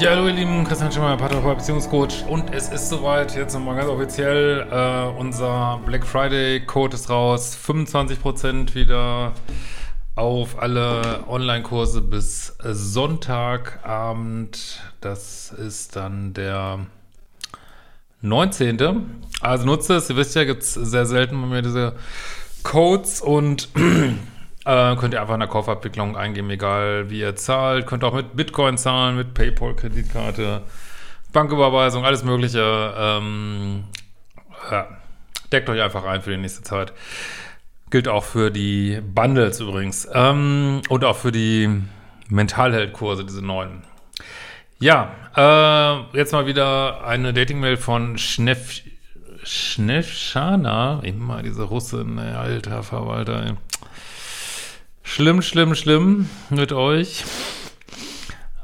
Ja, hallo ihr Lieben, Christian Schimmer, Paartherapeut, Beziehungscoach. Und es ist soweit, jetzt nochmal ganz offiziell, äh, unser Black Friday Code ist raus, 25% wieder auf alle Online-Kurse bis Sonntagabend, das ist dann der 19. Also nutze es, ihr wisst ja, gibt es sehr selten bei mir diese Codes. Und äh, könnt ihr einfach in der Kaufabwicklung eingeben, egal wie ihr zahlt. Könnt auch mit Bitcoin zahlen, mit PayPal, Kreditkarte, Banküberweisung, alles Mögliche. Ähm, ja, deckt euch einfach ein für die nächste Zeit. Gilt auch für die Bundles übrigens. Ähm, und auch für die Mentalheldkurse, diese neuen. Ja, äh, jetzt mal wieder eine Dating-Mail von Schneff, Schneffschana. Immer diese Russin, ey, alter Verwalter, ey. Schlimm, schlimm, schlimm mit euch.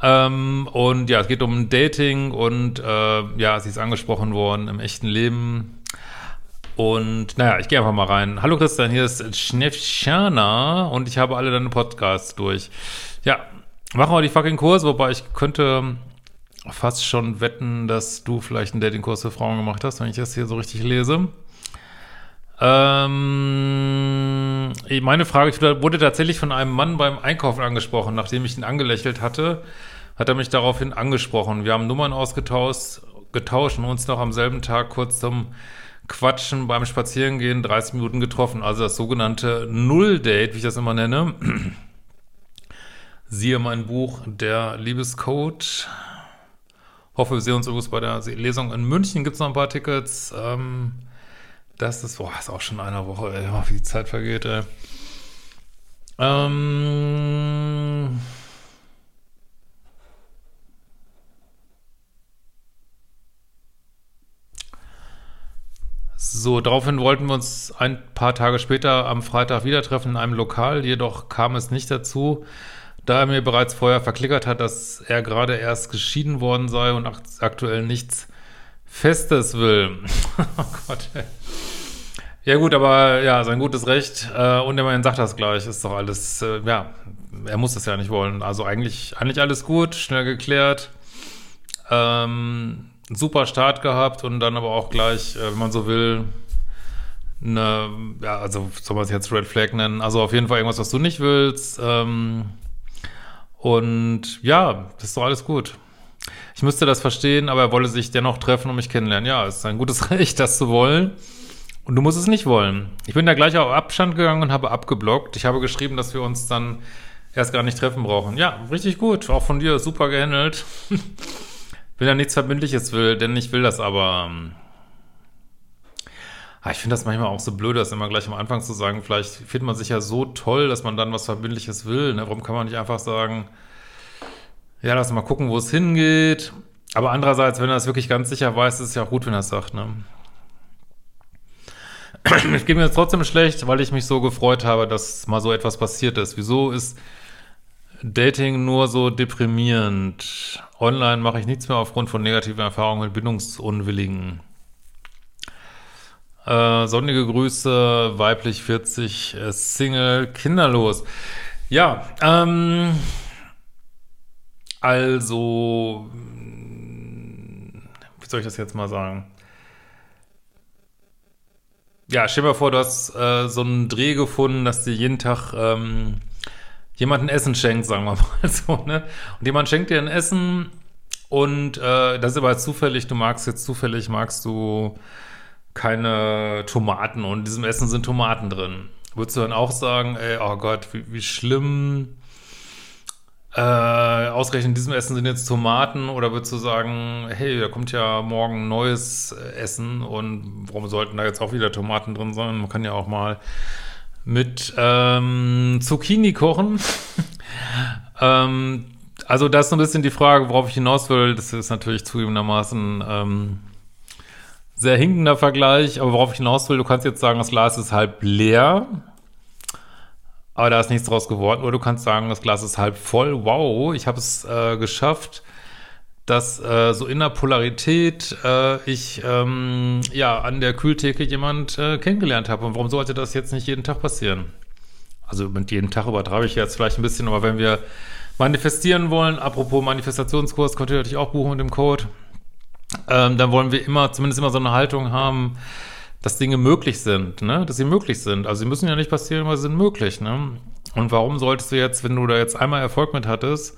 Ähm, und ja, es geht um Dating und äh, ja, sie ist angesprochen worden im echten Leben. Und naja, ich gehe einfach mal rein. Hallo Christian, hier ist Schneffschana und ich habe alle deine Podcasts durch. Ja, machen wir die fucking Kurs, wobei ich könnte fast schon wetten, dass du vielleicht einen Datingkurs für Frauen gemacht hast, wenn ich das hier so richtig lese. Ähm, meine Frage ich wurde tatsächlich von einem Mann beim Einkaufen angesprochen, nachdem ich ihn angelächelt hatte, hat er mich daraufhin angesprochen. Wir haben Nummern ausgetauscht, getauscht und uns noch am selben Tag kurz zum Quatschen beim Spazierengehen 30 Minuten getroffen. Also das sogenannte Null-Date, wie ich das immer nenne. Siehe mein Buch Der Liebescode. Hoffe, wir sehen uns übrigens bei der Lesung in München. Gibt es noch ein paar Tickets? Ähm, das ist, boah, ist auch schon eine Woche, ey, wie die Zeit vergeht, ey. Ähm. So, daraufhin wollten wir uns ein paar Tage später am Freitag wieder treffen in einem Lokal, jedoch kam es nicht dazu, da er mir bereits vorher verklickert hat, dass er gerade erst geschieden worden sei und aktuell nichts Festes will. oh Gott, ey. Ja gut, aber ja, sein gutes Recht äh, und immerhin sagt das gleich, ist doch alles, äh, ja, er muss das ja nicht wollen. Also eigentlich, eigentlich alles gut, schnell geklärt, ähm, super Start gehabt und dann aber auch gleich, äh, wenn man so will, eine, ja, also soll man es jetzt Red Flag nennen, also auf jeden Fall irgendwas, was du nicht willst. Ähm, und ja, das ist doch alles gut. Ich müsste das verstehen, aber er wolle sich dennoch treffen und mich kennenlernen. Ja, ist ein gutes Recht, das zu wollen. Und du musst es nicht wollen. Ich bin da gleich auf Abstand gegangen und habe abgeblockt. Ich habe geschrieben, dass wir uns dann erst gar nicht treffen brauchen. Ja, richtig gut. Auch von dir super gehandelt. Wenn er nichts Verbindliches will, denn ich will das aber. Ah, ich finde das manchmal auch so blöd, das immer gleich am Anfang zu sagen. Vielleicht findet man sich ja so toll, dass man dann was Verbindliches will. Ne? Warum kann man nicht einfach sagen, ja, lass mal gucken, wo es hingeht. Aber andererseits, wenn er es wirklich ganz sicher weiß, ist es ja auch gut, wenn er es sagt. Ne? es geht mir jetzt trotzdem schlecht, weil ich mich so gefreut habe, dass mal so etwas passiert ist. Wieso ist Dating nur so deprimierend? Online mache ich nichts mehr aufgrund von negativen Erfahrungen mit Bindungsunwilligen. Äh, sonnige Grüße, weiblich 40, äh, Single, kinderlos. Ja, ähm, also, wie soll ich das jetzt mal sagen? Ja, stell dir mal vor, du hast äh, so einen Dreh gefunden, dass dir jeden Tag ähm, jemand ein Essen schenkt, sagen wir mal so, ne? Und jemand schenkt dir ein Essen und äh, das ist aber zufällig, du magst jetzt zufällig, magst du keine Tomaten und in diesem Essen sind Tomaten drin. Würdest du dann auch sagen, ey, oh Gott, wie, wie schlimm, äh, ausgerechnet in diesem Essen sind jetzt Tomaten oder würdest du sagen, hey, da kommt ja morgen neues Essen und warum sollten da jetzt auch wieder Tomaten drin sein? Man kann ja auch mal mit ähm, Zucchini kochen. ähm, also das ist so ein bisschen die Frage, worauf ich hinaus will. Das ist natürlich zugegebenermaßen ähm, sehr hinkender Vergleich, aber worauf ich hinaus will, du kannst jetzt sagen, das Glas ist halb leer, aber da ist nichts draus geworden. Oder du kannst sagen, das Glas ist halb voll. Wow, ich habe es äh, geschafft, dass äh, so in der Polarität äh, ich ähm, ja an der Kühltheke jemand äh, kennengelernt habe. Und warum sollte das jetzt nicht jeden Tag passieren? Also mit jedem Tag übertreibe ich jetzt vielleicht ein bisschen, aber wenn wir manifestieren wollen, apropos Manifestationskurs, könnt ihr natürlich auch buchen mit dem Code, ähm, dann wollen wir immer, zumindest immer so eine Haltung haben, dass Dinge möglich sind, ne? Dass sie möglich sind. Also sie müssen ja nicht passieren, aber sie sind möglich, ne? Und warum solltest du jetzt, wenn du da jetzt einmal Erfolg mit hattest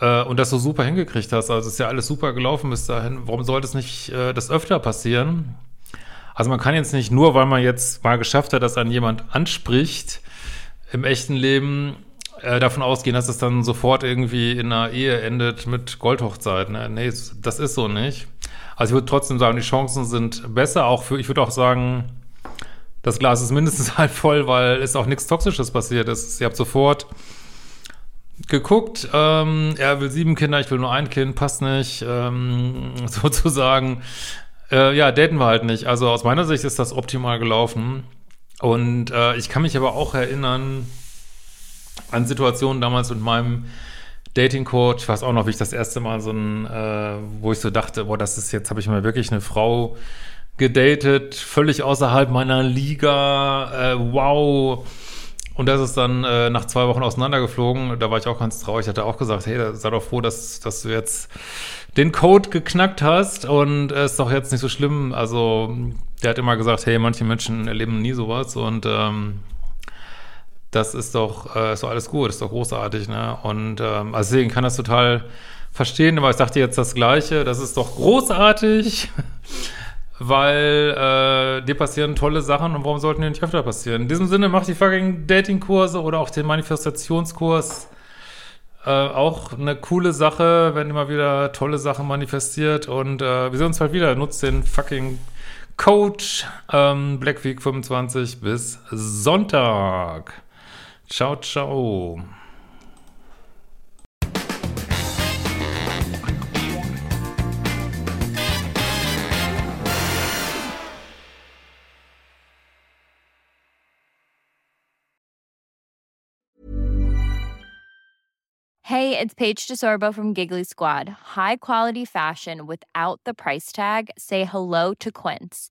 äh, und das so super hingekriegt hast, also ist ja alles super gelaufen bis dahin, warum sollte es nicht äh, das öfter passieren? Also man kann jetzt nicht nur, weil man jetzt mal geschafft hat, dass einen jemand anspricht im echten Leben, äh, davon ausgehen, dass es dann sofort irgendwie in einer Ehe endet mit Goldhochzeit. Ne? Nee, das ist so nicht. Also ich würde trotzdem sagen, die Chancen sind besser. Auch für, ich würde auch sagen, das Glas ist mindestens halb voll, weil es auch nichts Toxisches passiert ist. Ihr habt sofort geguckt, ähm, er will sieben Kinder, ich will nur ein Kind, passt nicht, ähm, sozusagen. Äh, ja, daten wir halt nicht. Also aus meiner Sicht ist das optimal gelaufen. Und äh, ich kann mich aber auch erinnern an Situationen damals mit meinem Dating-Coach, ich weiß auch noch, wie ich das erste Mal so ein, äh, wo ich so dachte, boah, das ist jetzt, habe ich mal wirklich eine Frau gedatet, völlig außerhalb meiner Liga, äh, wow. Und das ist dann äh, nach zwei Wochen auseinandergeflogen. Da war ich auch ganz traurig. Ich hatte auch gesagt, hey, sei doch froh, dass, dass du jetzt den Code geknackt hast und es äh, ist doch jetzt nicht so schlimm. Also der hat immer gesagt, hey, manche Menschen erleben nie sowas und ähm, das ist doch, äh, ist doch alles gut, ist doch großartig, ne? Und ähm, also deswegen kann das total verstehen, aber ich sagte jetzt das Gleiche, das ist doch großartig, weil äh, dir passieren tolle Sachen und warum sollten die nicht öfter passieren? In diesem Sinne, mach die fucking Dating-Kurse oder auch den Manifestationskurs. Äh, auch eine coole Sache, wenn immer wieder tolle Sachen manifestiert und äh, wir sehen uns bald wieder. Nutzt den fucking Coach ähm, Black Week 25 bis Sonntag. Ciao, ciao. Hey, it's Paige DeSorbo from Giggly Squad. High quality fashion without the price tag. Say hello to Quince.